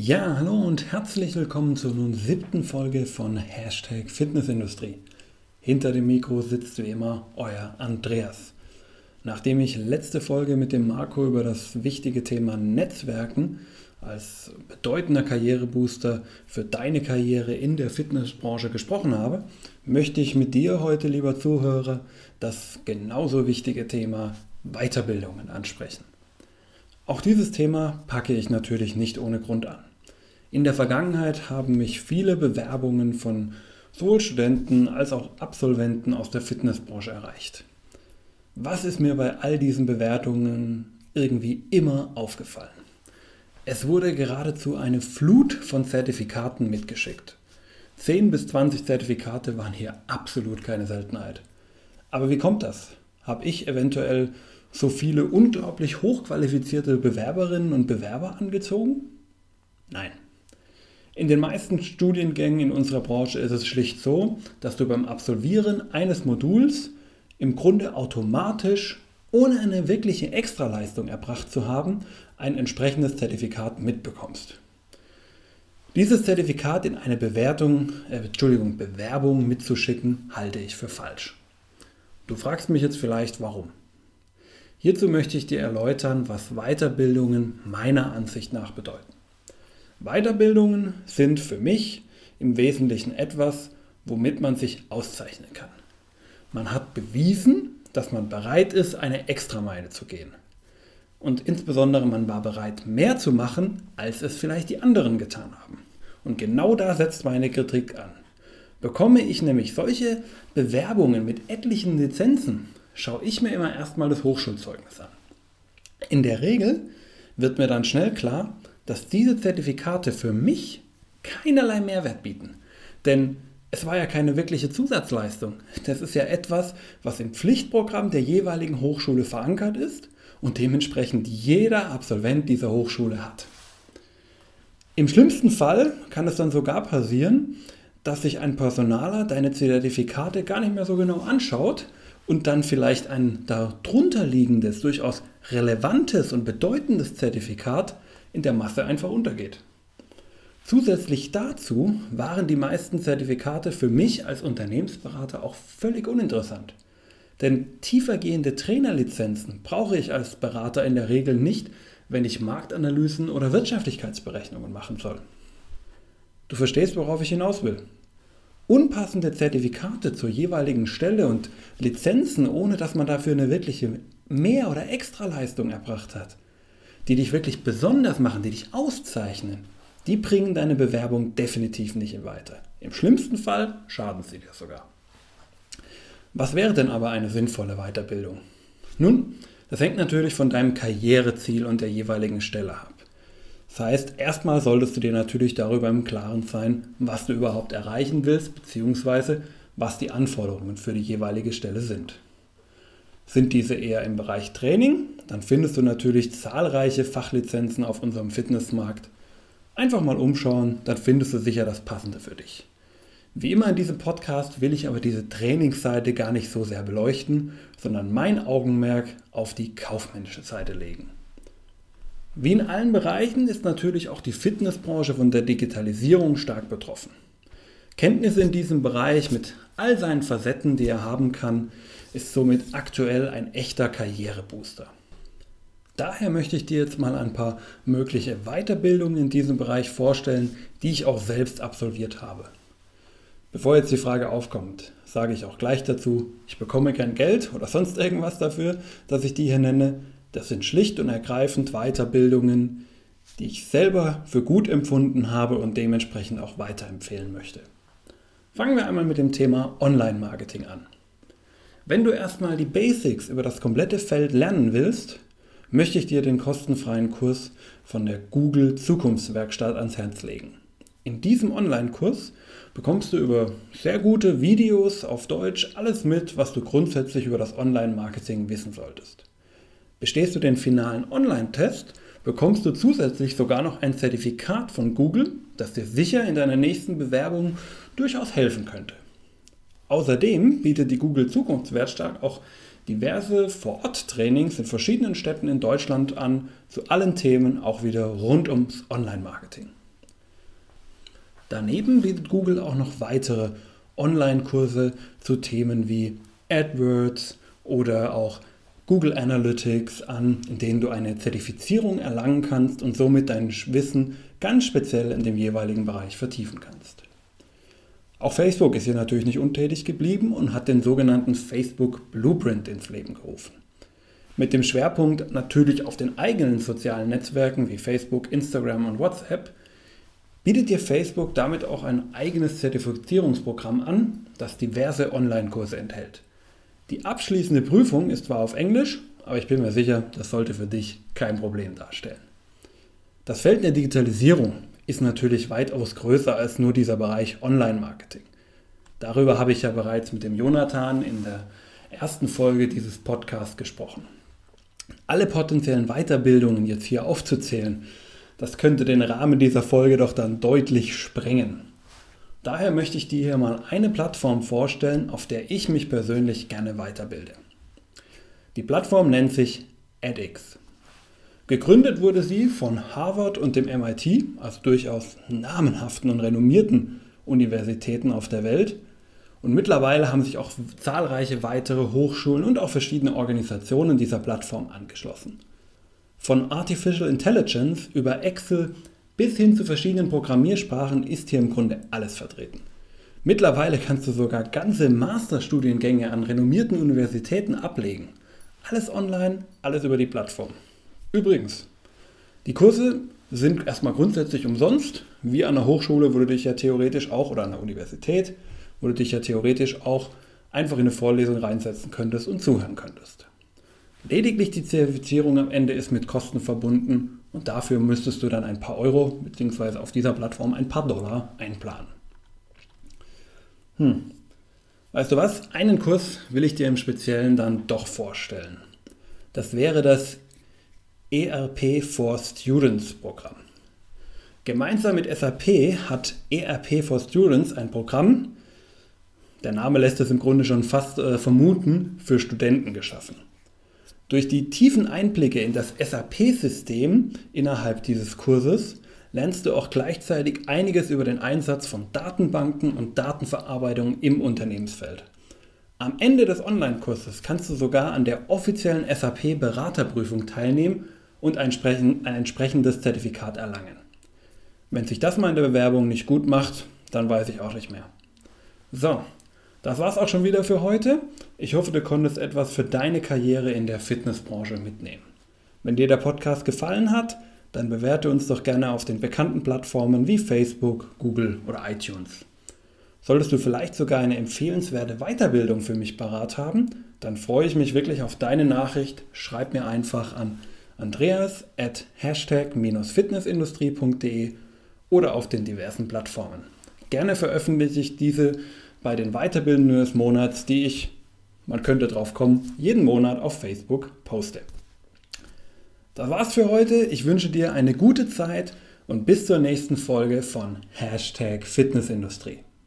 Ja, hallo und herzlich willkommen zur nun siebten Folge von Hashtag Fitnessindustrie. Hinter dem Mikro sitzt wie immer euer Andreas. Nachdem ich letzte Folge mit dem Marco über das wichtige Thema Netzwerken als bedeutender Karrierebooster für deine Karriere in der Fitnessbranche gesprochen habe, möchte ich mit dir heute, lieber Zuhörer, das genauso wichtige Thema Weiterbildungen ansprechen. Auch dieses Thema packe ich natürlich nicht ohne Grund an. In der Vergangenheit haben mich viele Bewerbungen von sowohl Studenten als auch Absolventen aus der Fitnessbranche erreicht. Was ist mir bei all diesen Bewertungen irgendwie immer aufgefallen? Es wurde geradezu eine Flut von Zertifikaten mitgeschickt. 10 bis 20 Zertifikate waren hier absolut keine Seltenheit. Aber wie kommt das? Habe ich eventuell so viele unglaublich hochqualifizierte Bewerberinnen und Bewerber angezogen? Nein. In den meisten Studiengängen in unserer Branche ist es schlicht so, dass du beim Absolvieren eines Moduls im Grunde automatisch, ohne eine wirkliche Extraleistung erbracht zu haben, ein entsprechendes Zertifikat mitbekommst. Dieses Zertifikat in eine Bewertung, äh, Entschuldigung, Bewerbung mitzuschicken, halte ich für falsch. Du fragst mich jetzt vielleicht, warum. Hierzu möchte ich dir erläutern, was Weiterbildungen meiner Ansicht nach bedeuten. Weiterbildungen sind für mich im Wesentlichen etwas, womit man sich auszeichnen kann. Man hat bewiesen, dass man bereit ist, eine Extrameile zu gehen. Und insbesondere man war bereit, mehr zu machen, als es vielleicht die anderen getan haben. Und genau da setzt meine Kritik an. Bekomme ich nämlich solche Bewerbungen mit etlichen Lizenzen, schaue ich mir immer erstmal das Hochschulzeugnis an. In der Regel wird mir dann schnell klar, dass diese Zertifikate für mich keinerlei Mehrwert bieten. Denn es war ja keine wirkliche Zusatzleistung. Das ist ja etwas, was im Pflichtprogramm der jeweiligen Hochschule verankert ist und dementsprechend jeder Absolvent dieser Hochschule hat. Im schlimmsten Fall kann es dann sogar passieren, dass sich ein Personaler deine Zertifikate gar nicht mehr so genau anschaut und dann vielleicht ein darunter liegendes, durchaus relevantes und bedeutendes Zertifikat in der Masse einfach untergeht. Zusätzlich dazu waren die meisten Zertifikate für mich als Unternehmensberater auch völlig uninteressant. Denn tiefergehende Trainerlizenzen brauche ich als Berater in der Regel nicht, wenn ich Marktanalysen oder Wirtschaftlichkeitsberechnungen machen soll. Du verstehst, worauf ich hinaus will. Unpassende Zertifikate zur jeweiligen Stelle und Lizenzen, ohne dass man dafür eine wirkliche Mehr- oder Extraleistung erbracht hat, die dich wirklich besonders machen, die dich auszeichnen, die bringen deine Bewerbung definitiv nicht weiter. Im schlimmsten Fall schaden sie dir sogar. Was wäre denn aber eine sinnvolle Weiterbildung? Nun, das hängt natürlich von deinem Karriereziel und der jeweiligen Stelle ab. Das heißt, erstmal solltest du dir natürlich darüber im Klaren sein, was du überhaupt erreichen willst, beziehungsweise was die Anforderungen für die jeweilige Stelle sind. Sind diese eher im Bereich Training, dann findest du natürlich zahlreiche Fachlizenzen auf unserem Fitnessmarkt Einfach mal umschauen, dann findest du sicher das Passende für dich. Wie immer in diesem Podcast will ich aber diese Trainingsseite gar nicht so sehr beleuchten, sondern mein Augenmerk auf die kaufmännische Seite legen. Wie in allen Bereichen ist natürlich auch die Fitnessbranche von der Digitalisierung stark betroffen. Kenntnisse in diesem Bereich mit all seinen Facetten, die er haben kann, ist somit aktuell ein echter Karrierebooster. Daher möchte ich dir jetzt mal ein paar mögliche Weiterbildungen in diesem Bereich vorstellen, die ich auch selbst absolviert habe. Bevor jetzt die Frage aufkommt, sage ich auch gleich dazu, ich bekomme kein Geld oder sonst irgendwas dafür, dass ich die hier nenne. Das sind schlicht und ergreifend Weiterbildungen, die ich selber für gut empfunden habe und dementsprechend auch weiterempfehlen möchte. Fangen wir einmal mit dem Thema Online-Marketing an. Wenn du erstmal die Basics über das komplette Feld lernen willst, möchte ich dir den kostenfreien Kurs von der Google Zukunftswerkstatt ans Herz legen. In diesem Online-Kurs bekommst du über sehr gute Videos auf Deutsch alles mit, was du grundsätzlich über das Online-Marketing wissen solltest. Bestehst du den finalen Online-Test, bekommst du zusätzlich sogar noch ein Zertifikat von Google, das dir sicher in deiner nächsten Bewerbung durchaus helfen könnte. Außerdem bietet die Google Zukunftswerkstatt auch diverse Vor-Ort-Trainings in verschiedenen Städten in Deutschland an, zu allen Themen auch wieder rund ums Online-Marketing. Daneben bietet Google auch noch weitere Online-Kurse zu Themen wie AdWords oder auch Google Analytics an, in denen du eine Zertifizierung erlangen kannst und somit dein Wissen ganz speziell in dem jeweiligen Bereich vertiefen kannst. Auch Facebook ist hier natürlich nicht untätig geblieben und hat den sogenannten Facebook Blueprint ins Leben gerufen. Mit dem Schwerpunkt natürlich auf den eigenen sozialen Netzwerken wie Facebook, Instagram und WhatsApp bietet dir Facebook damit auch ein eigenes Zertifizierungsprogramm an, das diverse Online-Kurse enthält. Die abschließende Prüfung ist zwar auf Englisch, aber ich bin mir sicher, das sollte für dich kein Problem darstellen. Das Feld der Digitalisierung ist natürlich weitaus größer als nur dieser Bereich Online-Marketing. Darüber habe ich ja bereits mit dem Jonathan in der ersten Folge dieses Podcasts gesprochen. Alle potenziellen Weiterbildungen jetzt hier aufzuzählen, das könnte den Rahmen dieser Folge doch dann deutlich sprengen. Daher möchte ich dir hier mal eine Plattform vorstellen, auf der ich mich persönlich gerne weiterbilde. Die Plattform nennt sich edX. Gegründet wurde sie von Harvard und dem MIT, also durchaus namenhaften und renommierten Universitäten auf der Welt. Und mittlerweile haben sich auch zahlreiche weitere Hochschulen und auch verschiedene Organisationen dieser Plattform angeschlossen. Von Artificial Intelligence über Excel bis hin zu verschiedenen Programmiersprachen ist hier im Grunde alles vertreten. Mittlerweile kannst du sogar ganze Masterstudiengänge an renommierten Universitäten ablegen. Alles online, alles über die Plattform. Übrigens, die Kurse sind erstmal grundsätzlich umsonst. Wie an der Hochschule würde dich ja theoretisch auch, oder an der Universität, würde dich ja theoretisch auch einfach in eine Vorlesung reinsetzen könntest und zuhören könntest. Lediglich die Zertifizierung am Ende ist mit Kosten verbunden und dafür müsstest du dann ein paar Euro bzw. auf dieser Plattform ein paar Dollar einplanen. Hm. Weißt du was? Einen Kurs will ich dir im Speziellen dann doch vorstellen. Das wäre das ERP for Students Programm. Gemeinsam mit SAP hat ERP for Students ein Programm, der Name lässt es im Grunde schon fast äh, vermuten, für Studenten geschaffen. Durch die tiefen Einblicke in das SAP-System innerhalb dieses Kurses lernst du auch gleichzeitig einiges über den Einsatz von Datenbanken und Datenverarbeitung im Unternehmensfeld. Am Ende des Online-Kurses kannst du sogar an der offiziellen SAP-Beraterprüfung teilnehmen und ein, entsprechendes Zertifikat erlangen. Wenn sich das mal in der Bewerbung nicht gut macht, dann weiß ich auch nicht mehr. So, das war's auch schon wieder für heute. Ich hoffe, du konntest etwas für deine Karriere in der Fitnessbranche mitnehmen. Wenn dir der Podcast gefallen hat, dann bewerte uns doch gerne auf den bekannten Plattformen wie Facebook, Google oder iTunes. Solltest du vielleicht sogar eine empfehlenswerte Weiterbildung für mich parat haben, dann freue ich mich wirklich auf deine Nachricht. Schreib mir einfach an andreas at hashtag-fitnessindustrie.de oder auf den diversen Plattformen. Gerne veröffentliche ich diese bei den Weiterbildungen des Monats, die ich, man könnte drauf kommen, jeden Monat auf Facebook poste. Das war's für heute. Ich wünsche dir eine gute Zeit und bis zur nächsten Folge von Hashtag Fitnessindustrie.